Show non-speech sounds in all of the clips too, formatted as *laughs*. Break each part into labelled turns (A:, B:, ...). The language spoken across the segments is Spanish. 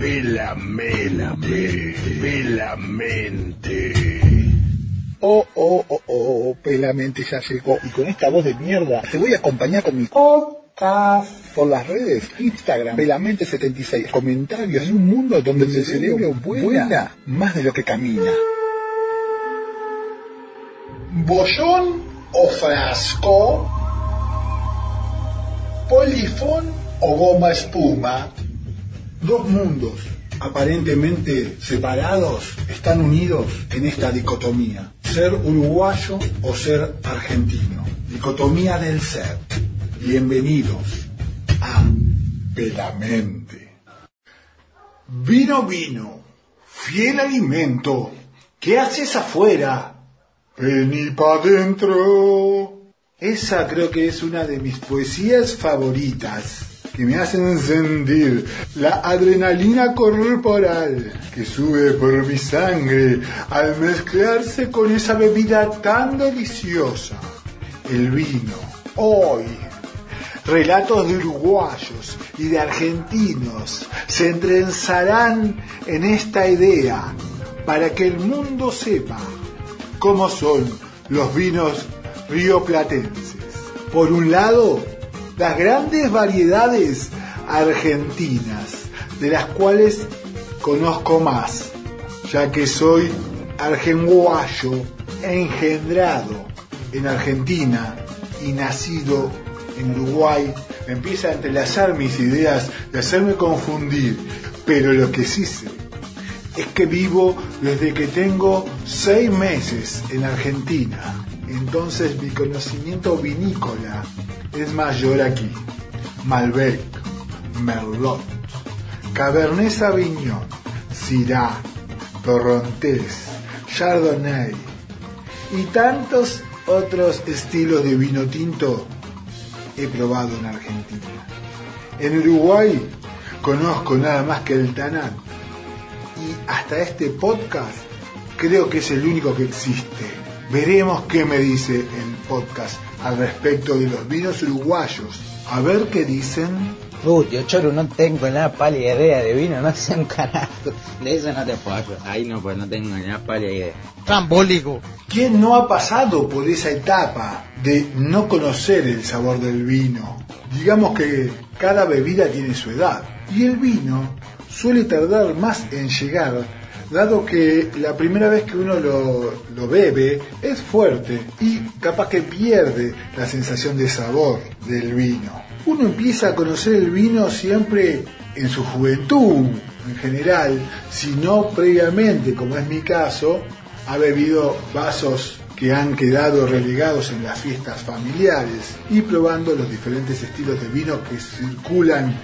A: Pelamente, pelamente.
B: Oh, oh, oh, oh, pelamente ya llegó. Y con esta voz de mierda te voy a acompañar con mi podcast por las redes. Instagram, pelamente76. Comentarios de un mundo donde el cerebro vuela más de lo que camina. ¿Bollón o frasco? ¿Polifón o goma espuma? Dos mundos aparentemente separados están unidos en esta dicotomía. Ser uruguayo o ser argentino. Dicotomía del ser. Bienvenidos a Pelamente. Vino, vino. Fiel alimento. ¿Qué haces afuera? Vení pa' dentro. Esa creo que es una de mis poesías favoritas que me hacen sentir la adrenalina corporal que sube por mi sangre al mezclarse con esa bebida tan deliciosa, el vino. Hoy, relatos de uruguayos y de argentinos se entrenzarán en esta idea para que el mundo sepa cómo son los vinos rioplatenses. Por un lado, las grandes variedades argentinas, de las cuales conozco más, ya que soy argenguayo, engendrado en Argentina y nacido en Uruguay, me empieza a entrelazar mis ideas de hacerme confundir, pero lo que sí sé es que vivo desde que tengo seis meses en Argentina. Entonces mi conocimiento vinícola es mayor aquí. Malbec, Merlot, Cabernet Sauvignon, Syrah, Torrontés, Chardonnay y tantos otros estilos de vino tinto he probado en Argentina. En Uruguay conozco nada más que el Tanat y hasta este podcast creo que es el único que existe. Veremos qué me dice el podcast al respecto de los vinos uruguayos. A ver qué dicen.
C: Uy, yo choro, no tengo nada pálida idea de vino, no sé un carajo. De eso no te puedo Ahí no, pues no tengo nada pálida idea.
D: Trambólico.
B: ¿Quién no ha pasado por esa etapa de no conocer el sabor del vino? Digamos que cada bebida tiene su edad. Y el vino suele tardar más en llegar dado que la primera vez que uno lo, bebe es fuerte y capaz que pierde la sensación de sabor del vino. Uno empieza a conocer el vino siempre en su juventud, en general, si no previamente, como es mi caso, ha bebido vasos que han quedado relegados en las fiestas familiares y probando los diferentes estilos de vino que circulan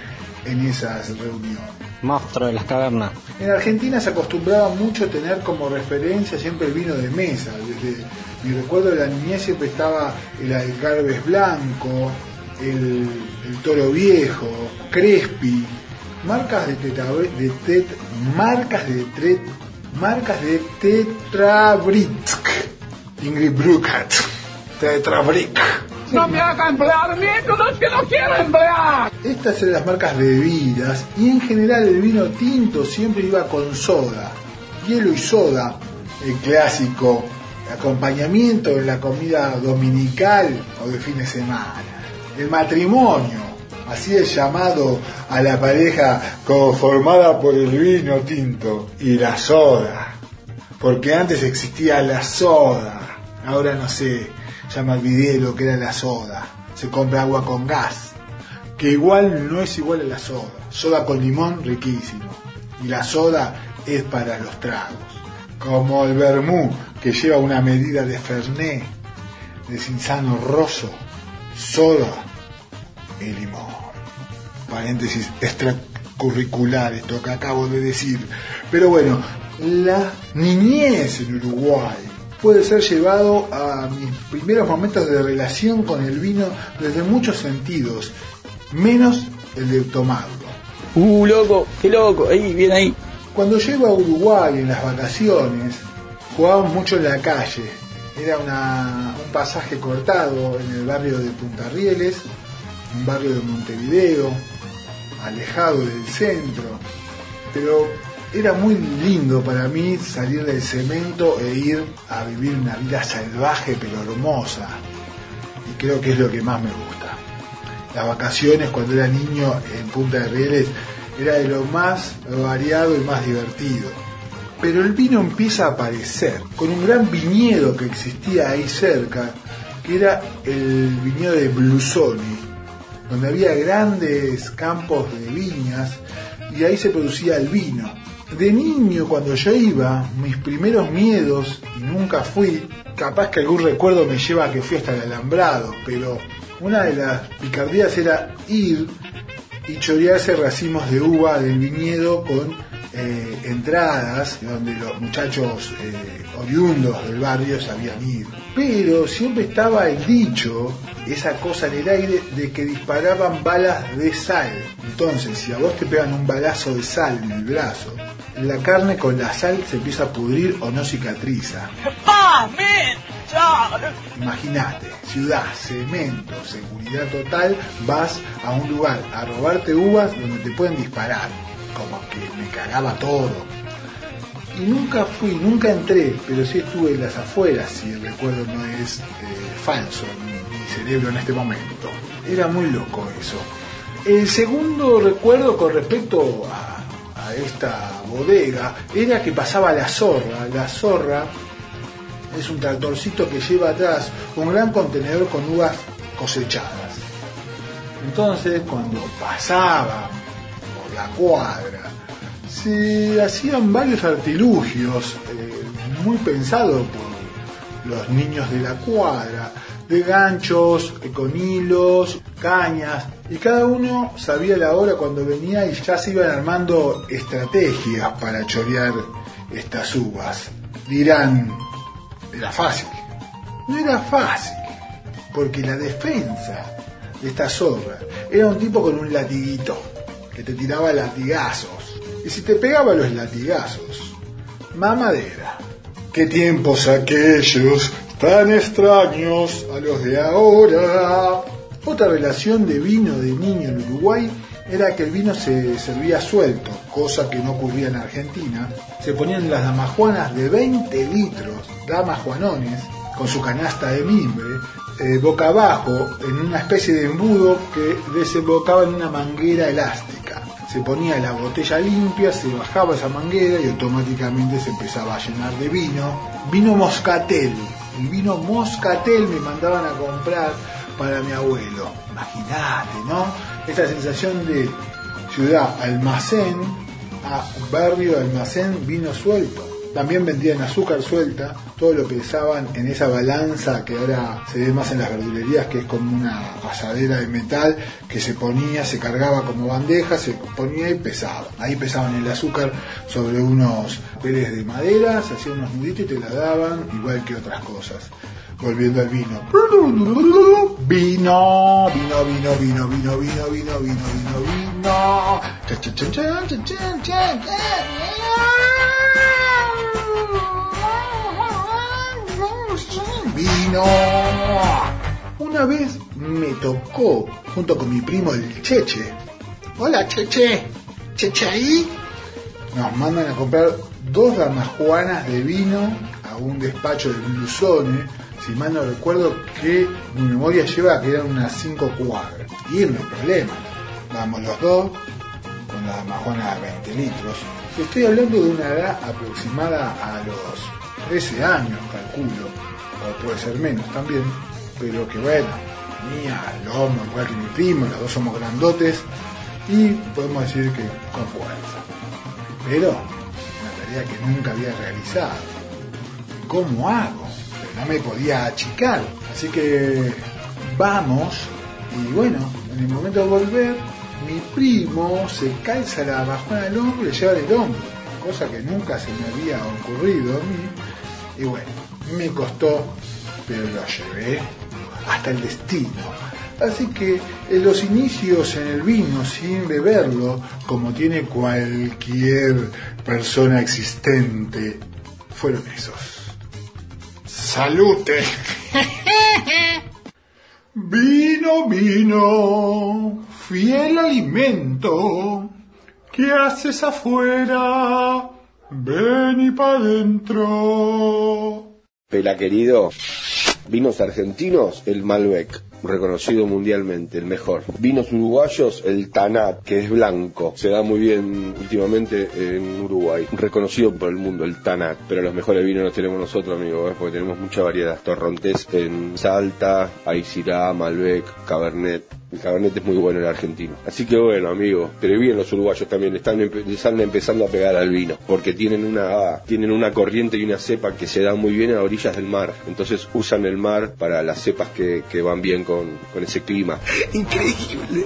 B: en esas reuniones
C: monstruo de las cavernas.
B: En Argentina se acostumbraba mucho tener como referencia siempre el vino de mesa. Desde mi recuerdo de la niñez siempre estaba el Alcarbes Blanco, el, Toro Viejo, Crespi, marcas de teta, de tet, marcas de tret, marcas de Tetrabritsk, Ingrid Brucat, Tetrabrick.
D: No me haga emplear métodos que no quiero emplear.
B: Estas eran las marcas bebidas y en general el vino tinto siempre iba con soda, hielo y soda, el clásico acompañamiento en la comida dominical o de fin de semana. El matrimonio, así es llamado a la pareja conformada por el vino tinto y la soda, porque antes existía la soda, ahora no sé, ya me olvidé lo que era la soda. Se compra agua con gas, que igual no es igual a la soda. Soda con limón, riquísimo. Y la soda es para los tragos. Como el vermú, que lleva una medida de fernet, de cinzano roso, soda y limón. Paréntesis extracurricular, esto que acabo de decir. Pero bueno, la niñez en Uruguay puede ser llevado a mis primeros momentos de relación con el vino desde muchos sentidos, menos el de tomarlo.
C: Uh, loco, qué loco, ahí, bien ahí.
B: Cuando llego a Uruguay en las vacaciones, jugábamos mucho en la calle. Era una, un pasaje cortado en el barrio de Punta Rieles, un barrio de Montevideo, alejado del centro. pero era muy lindo para mí salir del cemento e ir a vivir una vida salvaje pero hermosa. Y creo que es lo que más me gusta. Las vacaciones cuando era niño en Punta de Rieles era de lo más variado y más divertido. Pero el vino empieza a aparecer con un gran viñedo que existía ahí cerca, que era el viñedo de Blusoni, donde había grandes campos de viñas y ahí se producía el vino. De niño, cuando yo iba, mis primeros miedos, y nunca fui, capaz que algún recuerdo me lleva a que fui hasta el alambrado, pero una de las picardías era ir y chorearse racimos de uva del viñedo con eh, entradas donde los muchachos eh, oriundos del barrio sabían ir. Pero siempre estaba el dicho, esa cosa en el aire, de que disparaban balas de sal. Entonces, si a vos te pegan un balazo de sal en el brazo, la carne con la sal se empieza a pudrir o no cicatriza. Imagínate, ciudad, cemento, seguridad total, vas a un lugar a robarte uvas donde te pueden disparar. Como que me cagaba todo. Y nunca fui, nunca entré, pero sí estuve en las afueras, si el recuerdo no es eh, falso en mi cerebro en este momento. Era muy loco eso. El segundo recuerdo con respecto a, esta bodega era que pasaba la zorra. La zorra es un tractorcito que lleva atrás un gran contenedor con uvas cosechadas. Entonces, cuando pasaba por la cuadra, se hacían varios artilugios eh, muy pensados por los niños de la cuadra, de ganchos, eh, con hilos, cañas, y cada uno sabía la hora cuando venía y ya se iban armando estrategias para chorear estas uvas. Dirán, era fácil. No era fácil, porque la defensa de esta zorra era un tipo con un latiguito que te tiraba latigazos. Y si te pegaba los latigazos, mamadera. Qué tiempos aquellos tan extraños a los de ahora. Otra relación de vino de niño en Uruguay era que el vino se servía suelto, cosa que no ocurría en Argentina. Se ponían las damajuanas de 20 litros, damajuanones, con su canasta de mimbre, eh, boca abajo, en una especie de embudo que desembocaba en una manguera elástica. Se ponía la botella limpia, se bajaba esa manguera y automáticamente se empezaba a llenar de vino. Vino moscatel. El vino moscatel me mandaban a comprar para mi abuelo. Imagínate, ¿no? Esta sensación de ciudad almacén a barrio almacén vino suelto. También vendían azúcar suelta, todo lo pesaban en esa balanza que ahora se ve más en las verdulerías, que es como una asadera de metal que se ponía, se cargaba como bandeja, se ponía y pesaba. Ahí pesaban el azúcar sobre unos peles de madera, se hacían unos nuditos y te la daban, igual que otras cosas. Volviendo al vino. Vino, vino, vino, vino, vino, vino, vino, vino, vino, vino. Vino. Una vez me tocó, junto con mi primo el Cheche. Hola Cheche, Cheche ahí. Nos mandan a comprar dos damajuanas de vino a un despacho de Blusone si mal no recuerdo que mi memoria lleva que eran unas 5 cuadras. Y no hay problema. Vamos los dos con la damajuana de 20 litros. Estoy hablando de una edad aproximada a los 13 años, calculo, o puede ser menos también, pero que bueno, mía, lomo, igual que mi primo, los dos somos grandotes y podemos decir que con fuerza. Pero una tarea que nunca había realizado. ¿Cómo hago? No me podía achicar. Así que vamos y bueno, en el momento de volver, mi primo se calza la bajona del hombro y le lleva del hombro, cosa que nunca se me había ocurrido a mí. Y bueno, me costó, pero lo llevé hasta el destino. Así que en los inicios en el vino sin beberlo, como tiene cualquier persona existente, fueron esos. Salute. *laughs* vino, vino, fiel alimento ¿Qué haces afuera? Ven y pa' dentro.
A: Pela querido, vinos argentinos, el Malbec reconocido mundialmente, el mejor. Vinos uruguayos, el Tanat, que es blanco, se da muy bien últimamente en Uruguay, reconocido por el mundo, el Tanat, pero los mejores vinos los tenemos nosotros, amigos, ¿eh? porque tenemos mucha variedad. Torrontés en Salta, Aysirá, Malbec, Cabernet, el Cabernet es muy bueno el argentino. Así que bueno, amigo, pero bien los uruguayos también están, están empezando a pegar al vino, porque tienen una, tienen una corriente y una cepa que se da muy bien a orillas del mar. Entonces usan el mar para las cepas que, que van bien con, con ese clima. *laughs*
E: Increíble.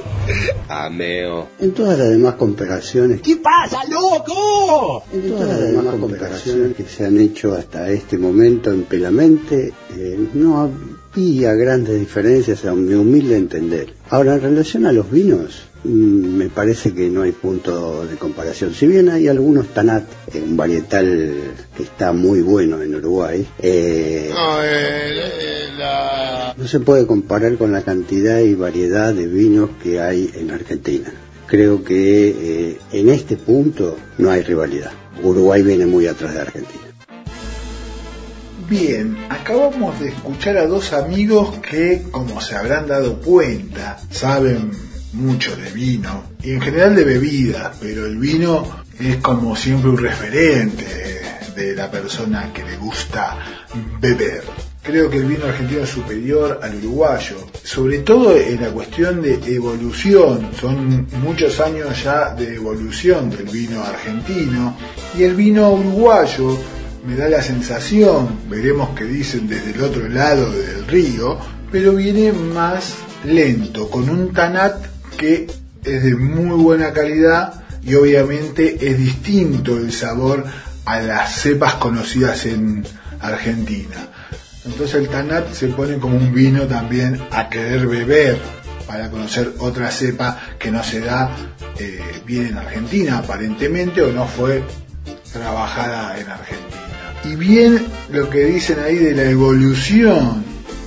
A: Ameo.
F: En todas las demás comparaciones.
E: ¿Qué pasa, loco?
F: En todas las demás comparaciones que se han hecho hasta este momento en Pelamente, eh, no había grandes diferencias a mi humilde entender. Ahora, en relación a los vinos, mm, me parece que no hay punto de comparación. Si bien hay algunos Tanat, un varietal que está muy bueno en Uruguay, eh, no se puede comparar con la cantidad y variedad de vinos que hay en Argentina. Creo que eh, en este punto no hay rivalidad. Uruguay viene muy atrás de Argentina.
B: Bien, acabamos de escuchar a dos amigos que, como se habrán dado cuenta, saben mucho de vino y en general de bebidas, pero el vino es como siempre un referente de la persona que le gusta beber. Creo que el vino argentino es superior al uruguayo, sobre todo en la cuestión de evolución. Son muchos años ya de evolución del vino argentino y el vino uruguayo me da la sensación, veremos qué dicen desde el otro lado del río, pero viene más lento, con un tanat que es de muy buena calidad y obviamente es distinto el sabor a las cepas conocidas en Argentina. Entonces el Tanat se pone como un vino también a querer beber para conocer otra cepa que no se da eh, bien en Argentina aparentemente o no fue trabajada en Argentina. Y bien lo que dicen ahí de la evolución,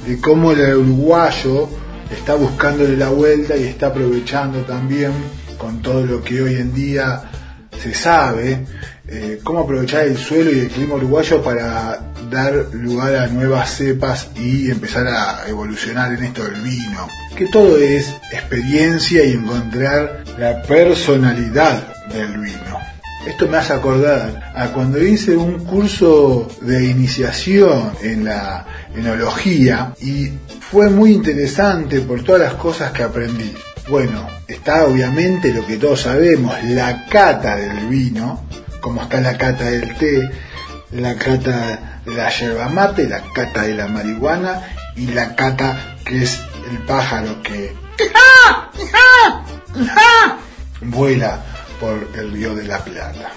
B: de cómo el uruguayo está buscándole la vuelta y está aprovechando también con todo lo que hoy en día se sabe, eh, cómo aprovechar el suelo y el clima uruguayo para dar lugar a nuevas cepas y empezar a evolucionar en esto del vino. Que todo es experiencia y encontrar la personalidad del vino. Esto me hace acordar a cuando hice un curso de iniciación en la enología y fue muy interesante por todas las cosas que aprendí. Bueno, está obviamente lo que todos sabemos, la cata del vino, como está la cata del té, la cata de la yerba mate, la cata de la marihuana y la cata que es el pájaro que vuela el río de la Plata.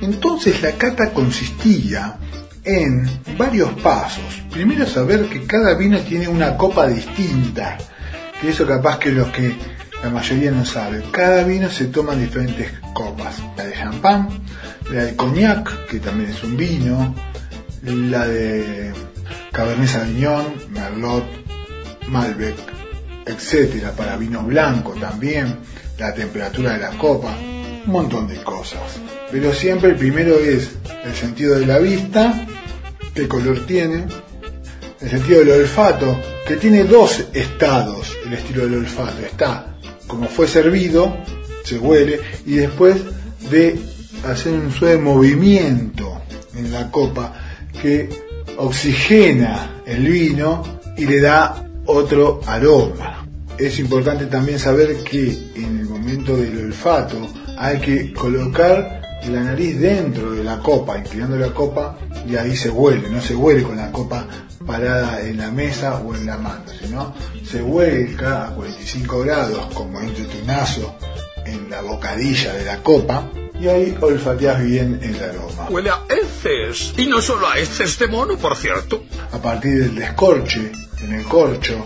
B: Entonces la cata consistía en varios pasos. Primero saber que cada vino tiene una copa distinta, que eso capaz que los que la mayoría no sabe. Cada vino se toma en diferentes copas. La de champán, la de cognac, que también es un vino, la de Cabernet Sauvignon, Merlot, Malbec, etcétera, para vino blanco también, la temperatura de la copa, un montón de cosas. Pero siempre el primero es el sentido de la vista, qué color tiene, el sentido del olfato, que tiene dos estados el estilo del olfato. Está como fue servido, se huele, y después de hacer un suave movimiento en la copa que oxigena el vino y le da otro aroma. Es importante también saber que en el momento del olfato hay que colocar la nariz dentro de la copa, inclinando la copa y ahí se huele, no se huele con la copa parada en la mesa o en la mano, sino se vuelca a 45 grados como un tunazo en la bocadilla de la copa y ahí olfateas bien el aroma.
E: Huele a heces. Y no solo a heces de mono, por cierto.
B: A partir del descorche, en el corcho,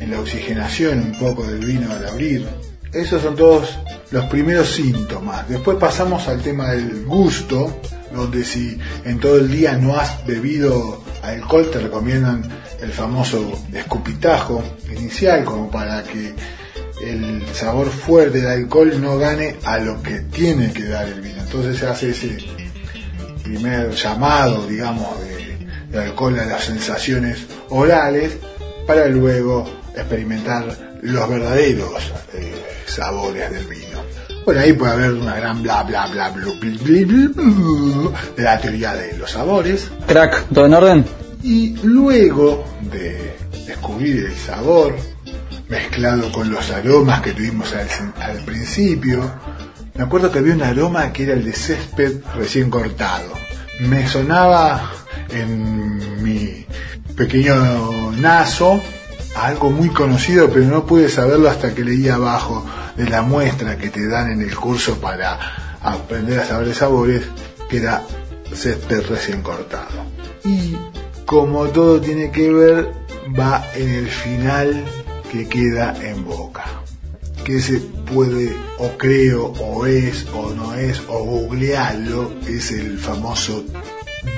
B: en la oxigenación un poco del vino al abrir, esos son todos los primeros síntomas. Después pasamos al tema del gusto, donde si en todo el día no has bebido alcohol te recomiendan el famoso escupitajo inicial como para que el sabor fuerte del alcohol no gane a lo que tiene que dar el vino. Entonces se hace ese primer llamado, digamos, de, de alcohol a las sensaciones orales para luego experimentar los verdaderos eh, sabores del vino. Bueno, ahí puede haber una gran bla bla bla bla, bla, bla, bla, bla de la teoría de los sabores.
G: Crack, ¿todo en orden?
B: Y luego de descubrir el sabor, mezclado con los aromas que tuvimos al, al principio, me acuerdo que había un aroma que era el de césped recién cortado. Me sonaba en mi pequeño naso a algo muy conocido, pero no pude saberlo hasta que leí abajo de la muestra que te dan en el curso para aprender a saber sabores, que era césped recién cortado. Y como todo tiene que ver, va en el final que queda en boca. Que se puede, o creo, o es, o no es, o googlearlo, es el famoso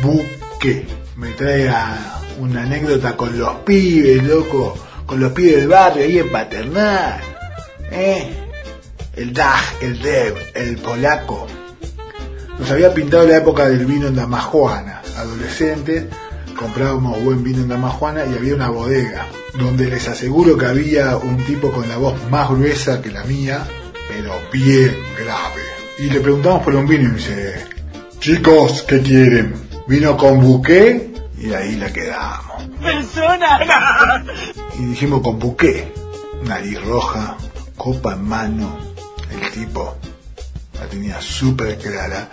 B: buque. Me trae a una anécdota con los pibes, loco, con los pibes del barrio ahí en Paternal. ¿Eh? El Dag, el Dev, el polaco. Nos había pintado la época del vino en Damajuana, adolescentes comprábamos buen vino en Damajuana y había una bodega donde les aseguro que había un tipo con la voz más gruesa que la mía, pero bien grave. Y le preguntamos por un vino y me dice, chicos, ¿qué quieren? ¿Vino con buqué? Y ahí la quedamos.
E: ¡Persona!
B: Y dijimos con buqué. Nariz roja, copa en mano. El tipo la tenía súper clara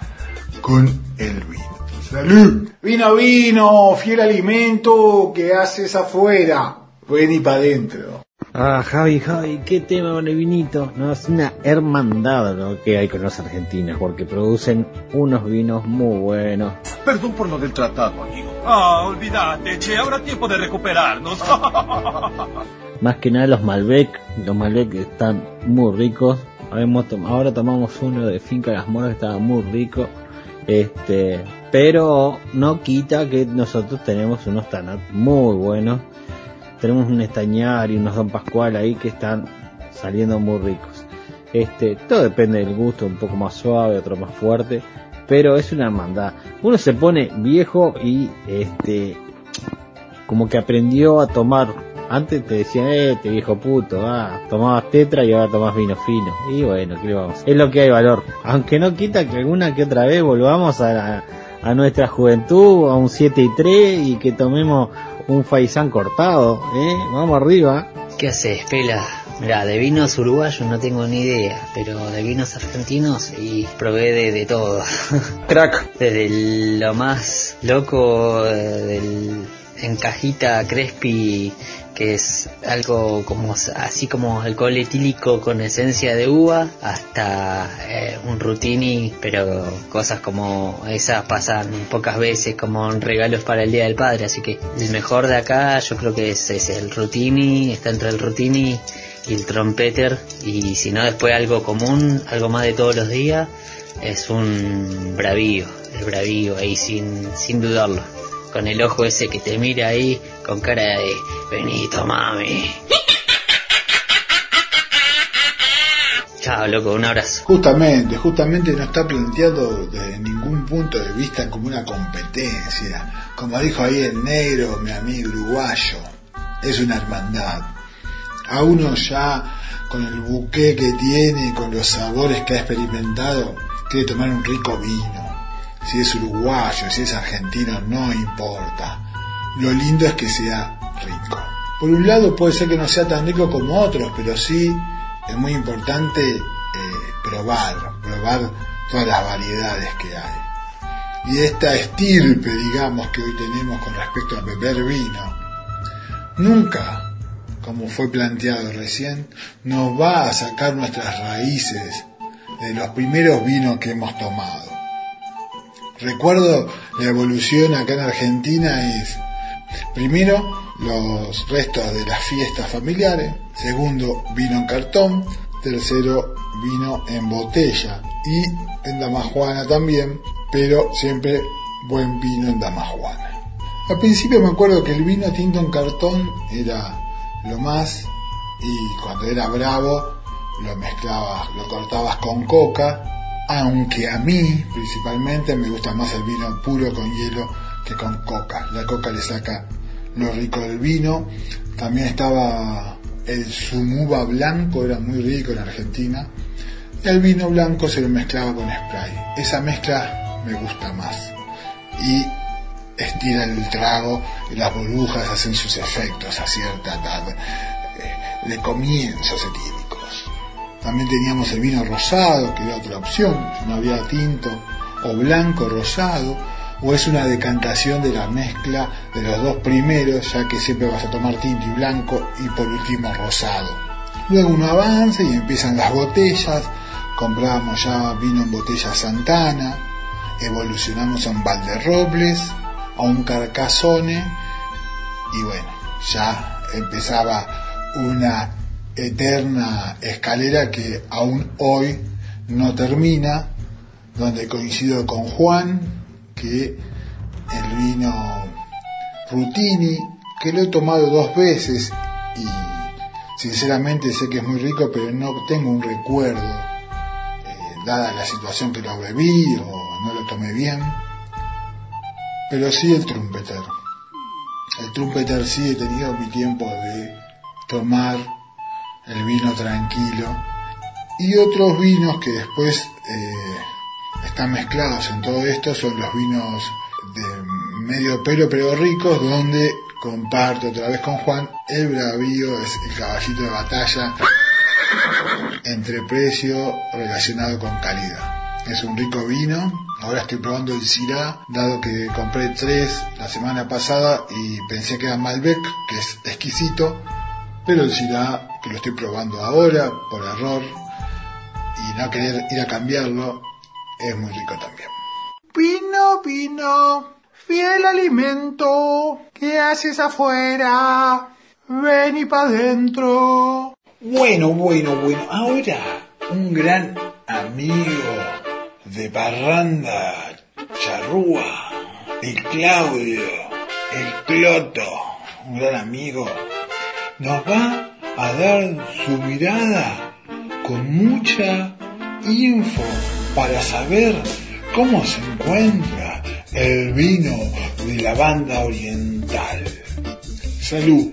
B: con el vino. ¡Salud! Vino, vino, fiel alimento que haces afuera. Ven y para adentro.
C: Ah, Javi, Javi, qué tema con el vinito. No, es una hermandad lo que hay con los argentinos, porque producen unos vinos muy buenos.
H: Perdón por lo del tratado, amigo.
E: Ah, olvídate, che, habrá tiempo de recuperarnos. *laughs*
C: Más que nada los Malbec, los Malbec están muy ricos. Habemos tom- ahora tomamos uno de Finca Las Moras que estaba muy rico. Este, pero no quita que nosotros tenemos unos Tanat muy buenos. Tenemos un Estañar y unos Don Pascual ahí que están saliendo muy ricos. Este, todo depende del gusto, un poco más suave, otro más fuerte, pero es una hermandad. Uno se pone viejo y este como que aprendió a tomar. Antes te decían, eh, te viejo puto, ah, tomabas tetra y ahora tomás vino fino. Y bueno, ¿qué vamos? Es lo que hay valor. Aunque no quita que alguna que otra vez volvamos a, a nuestra juventud, a un 7 y 3 y que tomemos un faisán cortado, eh, vamos arriba.
I: ¿Qué haces, Pela? Mira, de vinos uruguayos no tengo ni idea, pero de vinos argentinos y probé de, de todo. *laughs*
G: Crack,
I: Desde lo más loco eh, del en cajita Crespi, que es algo como así como alcohol etílico con esencia de uva, hasta eh, un rutini, pero cosas como esas pasan pocas veces como regalos para el Día del Padre, así que el mejor de acá yo creo que es, es el rutini, está entre el rutini y el trompeter, y si no después algo común, algo más de todos los días, es un bravío, el bravío ahí sin, sin dudarlo. Con el ojo ese que te mira ahí con cara de Benito mami. Chao, loco, un abrazo.
B: Justamente, justamente no está planteado desde ningún punto de vista como una competencia. Como dijo ahí el negro, mi amigo uruguayo, es una hermandad. A uno ya, con el buque que tiene, con los sabores que ha experimentado, quiere tomar un rico vino. Si es uruguayo, si es argentino, no importa. Lo lindo es que sea rico. Por un lado puede ser que no sea tan rico como otros, pero sí es muy importante eh, probar, probar todas las variedades que hay. Y esta estirpe, digamos, que hoy tenemos con respecto a beber vino, nunca, como fue planteado recién, nos va a sacar nuestras raíces de los primeros vinos que hemos tomado. Recuerdo la evolución acá en Argentina es, primero, los restos de las fiestas familiares, segundo, vino en cartón, tercero, vino en botella y en Damajuana también, pero siempre buen vino en Damajuana. Al principio me acuerdo que el vino tinto en cartón era lo más y cuando era bravo lo mezclabas, lo cortabas con coca, aunque a mí principalmente me gusta más el vino puro con hielo que con coca. La coca le saca lo rico del vino. También estaba el sumuba blanco, era muy rico en Argentina. El vino blanco se lo mezclaba con spray. Esa mezcla me gusta más. Y estira el trago y las burbujas hacen sus efectos a cierta edad eh, de comienzos etílicos. También teníamos el vino rosado, que era otra opción, no había tinto, o blanco rosado, o es una decantación de la mezcla de los dos primeros, ya que siempre vas a tomar tinto y blanco, y por último rosado. Luego uno avanza y empiezan las botellas, comprábamos ya vino en botella Santana, evolucionamos a un Valderrobles, a un Carcassone, y bueno, ya empezaba una eterna escalera que aún hoy no termina, donde coincido con Juan, que el vino Rutini, que lo he tomado dos veces y sinceramente sé que es muy rico, pero no tengo un recuerdo, eh, dada la situación que lo bebí o no lo tomé bien, pero sí el trumpeter. El trumpeter sí he tenido mi tiempo de tomar el vino tranquilo y otros vinos que después eh, están mezclados en todo esto son los vinos de medio pelo pero ricos donde comparto otra vez con Juan el bravío es el caballito de batalla entre precio relacionado con calidad. Es un rico vino. Ahora estoy probando el Syrah dado que compré tres la semana pasada y pensé que era Malbec que es exquisito pero el Syrah que lo estoy probando ahora por error y no querer ir a cambiarlo es muy rico también.
J: Vino, vino, fiel alimento, ¿qué haces afuera? Ven y pa' adentro.
B: Bueno, bueno, bueno, ahora un gran amigo de Parranda Charrúa, el Claudio, el Cloto, un gran amigo, nos va a dar su mirada con mucha info para saber cómo se encuentra el vino de la banda oriental. Salud.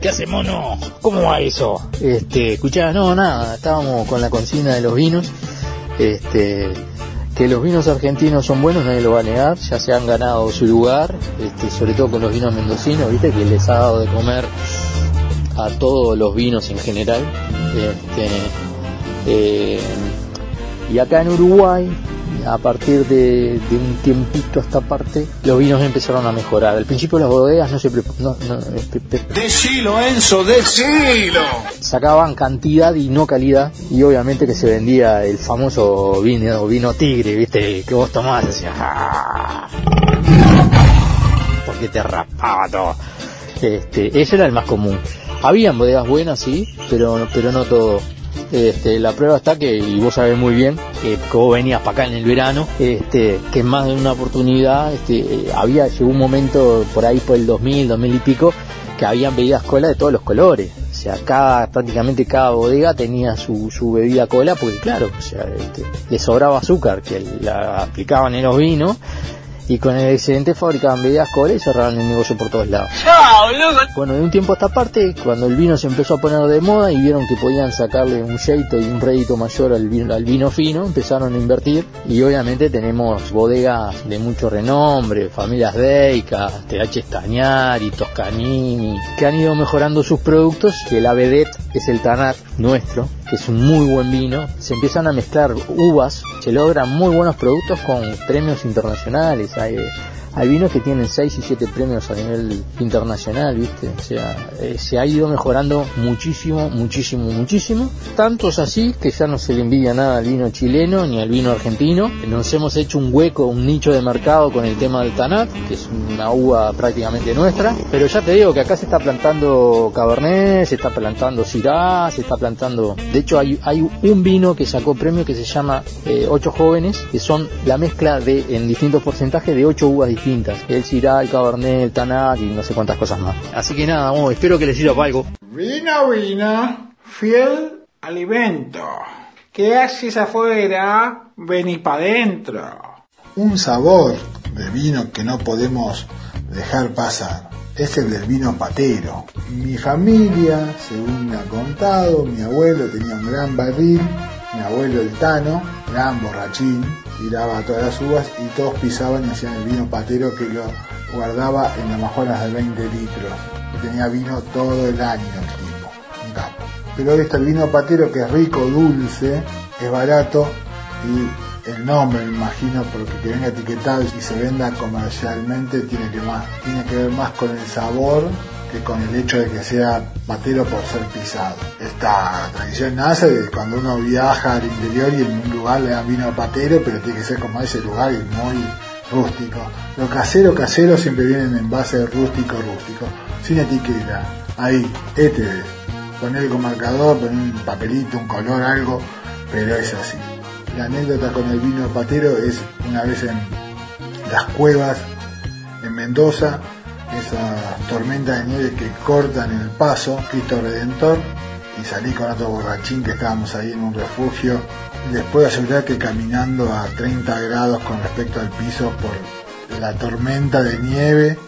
K: ¿Qué hace mono? ¿Cómo va eso? Este, escuchá, no, nada, estábamos con la consigna de los vinos. Este, que los vinos argentinos son buenos, nadie lo va a negar, ya se han ganado su lugar, este, sobre todo con los vinos mendocinos, viste, que les ha dado de comer a todos los vinos en general. Este, eh, y acá en Uruguay, a partir de, de, un tiempito a esta parte, los vinos empezaron a mejorar. Al principio las bodegas no se no, no,
E: Decilo, Enzo, decilo.
K: Sacaban cantidad y no calidad. Y obviamente que se vendía el famoso vino, vino tigre, viste, que vos tomás, decías, ¡Ah! porque te rapaba todo. Este, ese era el más común. Habían bodegas buenas, sí, pero, pero no todo. Este, la prueba está que, y vos sabés muy bien, que, vos venías para acá en el verano, este, que más de una oportunidad este, había, llegó un momento por ahí por el 2000, 2000 y pico, que habían bebidas cola de todos los colores. O sea, cada, prácticamente cada bodega tenía su, su bebida cola, porque claro, o sea, este, le sobraba azúcar que la aplicaban en los vinos y con el excedente fabricaban bebidas cola y cerraban el negocio por todos lados. Bueno, de un tiempo a esta parte, cuando el vino se empezó a poner de moda y vieron que podían sacarle un jeito y un rédito mayor al vino, al vino fino, empezaron a invertir y obviamente tenemos bodegas de mucho renombre, familias Deica, TH Stagnari, Toscanini, que han ido mejorando sus productos, que la vedette es el Tanat nuestro, es un muy buen vino, se empiezan a mezclar uvas, se logran muy buenos productos con premios internacionales, hay, hay vinos que tienen 6 y 7 premios a nivel internacional, ¿viste? O sea, eh, se ha ido mejorando muchísimo, muchísimo, muchísimo. Tanto es así que ya no se le envidia nada al vino chileno ni al vino argentino. Nos hemos hecho un hueco, un nicho de mercado con el tema del Tanat, que es una uva prácticamente nuestra. Pero ya te digo que acá se está plantando Cabernet, se está plantando Syrah, se está plantando... De hecho, hay, un vino que sacó premio que se llama eh, Ocho Jóvenes, que son la mezcla de, en distintos porcentajes, de ocho uvas distintas distintas. El Syrah, el Cabernet, el Tanat y no sé cuántas cosas más. Así que nada, vamos, espero que les sirva para algo.
J: Vino, vino, fiel
B: Alimento. ¿Qué haces afuera? Vení para adentro. Un sabor de vino que no podemos dejar pasar es el del vino patero. Mi familia, según me ha contado, mi abuelo tenía un gran barril, mi abuelo el Tano, gran borrachín, tiraba todas las uvas y todos pisaban y hacían el vino patero que lo guardaba en majoras de 20 litros. Tenía vino todo el año el tipo, un capo. Pero ahora está el vino patero que es rico, dulce, es barato y el nombre, me imagino, porque que venga etiquetado y se venda comercialmente tiene que, más, tiene que ver más con el sabor que con el hecho de que sea patero por ser pisado. Esta tradición nace de cuando uno viaja al interior y en un lugar le dan vino patero, pero tiene que ser como ese lugar y muy rústico. Lo casero, casero siempre vienen en base rústico, rústico, sin etiqueta. Ahí, este es. Poner con marcador, poner un papelito, un color, algo, pero es así. La anécdota con el vino patero es una vez en las cuevas en Mendoza, esas tormentas de nieve que cortan el paso, Cristo Redentor, y salí con otro borrachín que estábamos ahí en un refugio. Les puedo asegurar que caminando a 30 grados con respecto al piso por la tormenta de nieve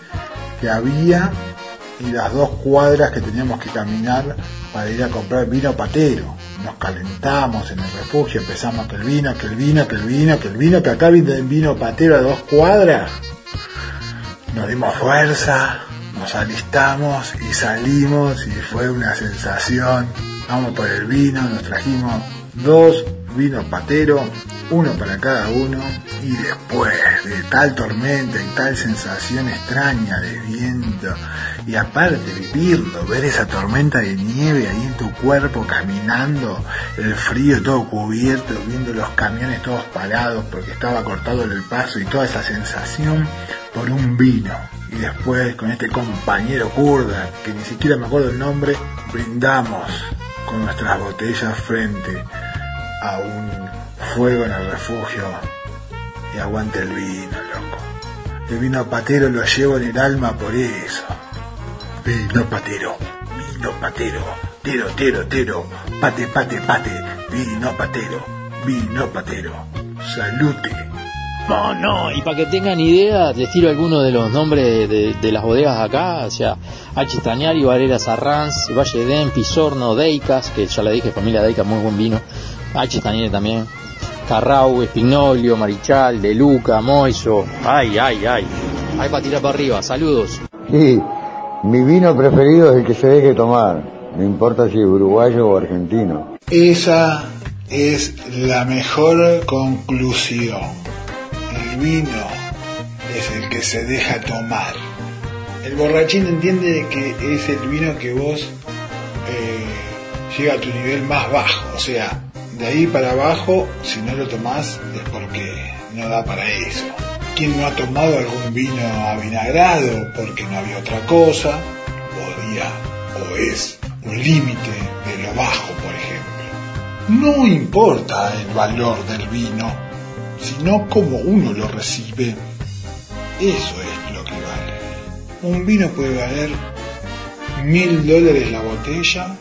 B: que había y las dos cuadras que teníamos que caminar para ir a comprar vino patero. Nos calentamos en el refugio, empezamos que el vino, que el vino, que el vino, que el vino, que acá viene vino patero a dos cuadras. Nos dimos fuerza, nos alistamos y salimos y fue una sensación. Vamos por el vino, nos trajimos dos vinos patero, uno para cada uno, y después de tal tormenta y tal sensación extraña de viento, y aparte vivirlo, ver esa tormenta de nieve ahí en tu cuerpo caminando, el frío todo cubierto, viendo los camiones todos parados porque estaba cortado el paso y toda esa sensación por un vino. Y después con este compañero kurda, que ni siquiera me acuerdo el nombre, brindamos con nuestras botellas frente a un fuego en el refugio y aguante el vino, loco. El vino patero lo llevo en el alma por eso. Vino patero, vino patero, tero, tero, tero, pate, pate, pate, vino patero, vino patero. Salute.
K: No, no, y para que tengan idea, les tiro algunos de los nombres de, de las bodegas acá, o sea, H. Stañari, Valera Sarranz, Valle Den, Pisorno, Deicas, que ya le dije, familia Deicas, muy buen vino, H. Stañari también, Carrau, Espignolio, Marichal, De Luca, Moiso, ay, ay, ay, hay para tirar para arriba, saludos.
L: Sí, mi vino preferido es el que se deje tomar, no importa si es uruguayo o argentino.
B: Esa es la mejor conclusión. El vino es el que se deja tomar. El borrachín entiende que es el vino que vos eh, llega a tu nivel más bajo. O sea, de ahí para abajo, si no lo tomás es porque no da para eso. Quien no ha tomado algún vino avinagrado porque no había otra cosa, podía o es un límite de lo bajo, por ejemplo. No importa el valor del vino, sino cómo uno lo recibe. Eso es lo que vale. Un vino puede valer mil dólares la botella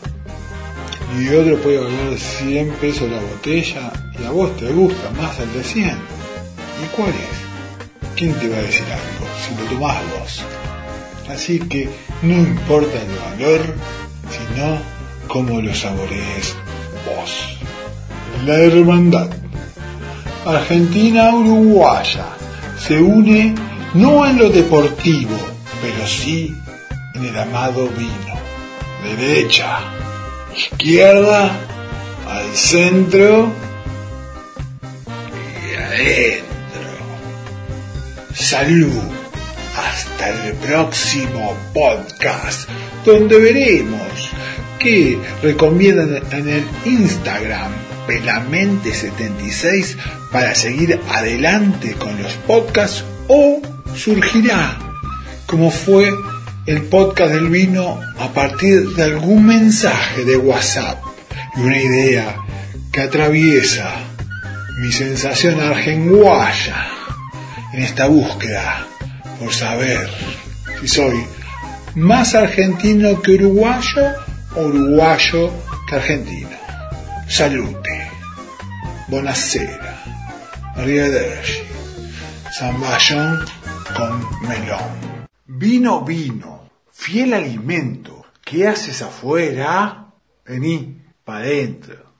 B: y otro puede valer 100 pesos la botella y a vos te gusta más el de 100. ¿Y cuál es? ¿Quién te va a decir algo si lo tomás vos? Así que no importa el valor, sino cómo lo saborees vos. La hermandad Argentina-Uruguaya se une no en lo deportivo, pero sí en el amado vino. Derecha, izquierda, al centro y adentro. Salud. Hasta el próximo podcast, donde veremos qué recomiendan en el Instagram Pelamente76 para seguir adelante con los podcasts o surgirá, como fue el podcast del vino, a partir de algún mensaje de WhatsApp y una idea que atraviesa mi sensación argenguaya en esta búsqueda por saber si soy más argentino que uruguayo o uruguayo que argentino. Salute. Buonasera. Arrivederci. Zamballón con melón. Vino, vino. Fiel alimento. ¿Qué haces afuera? Vení, pa' adentro.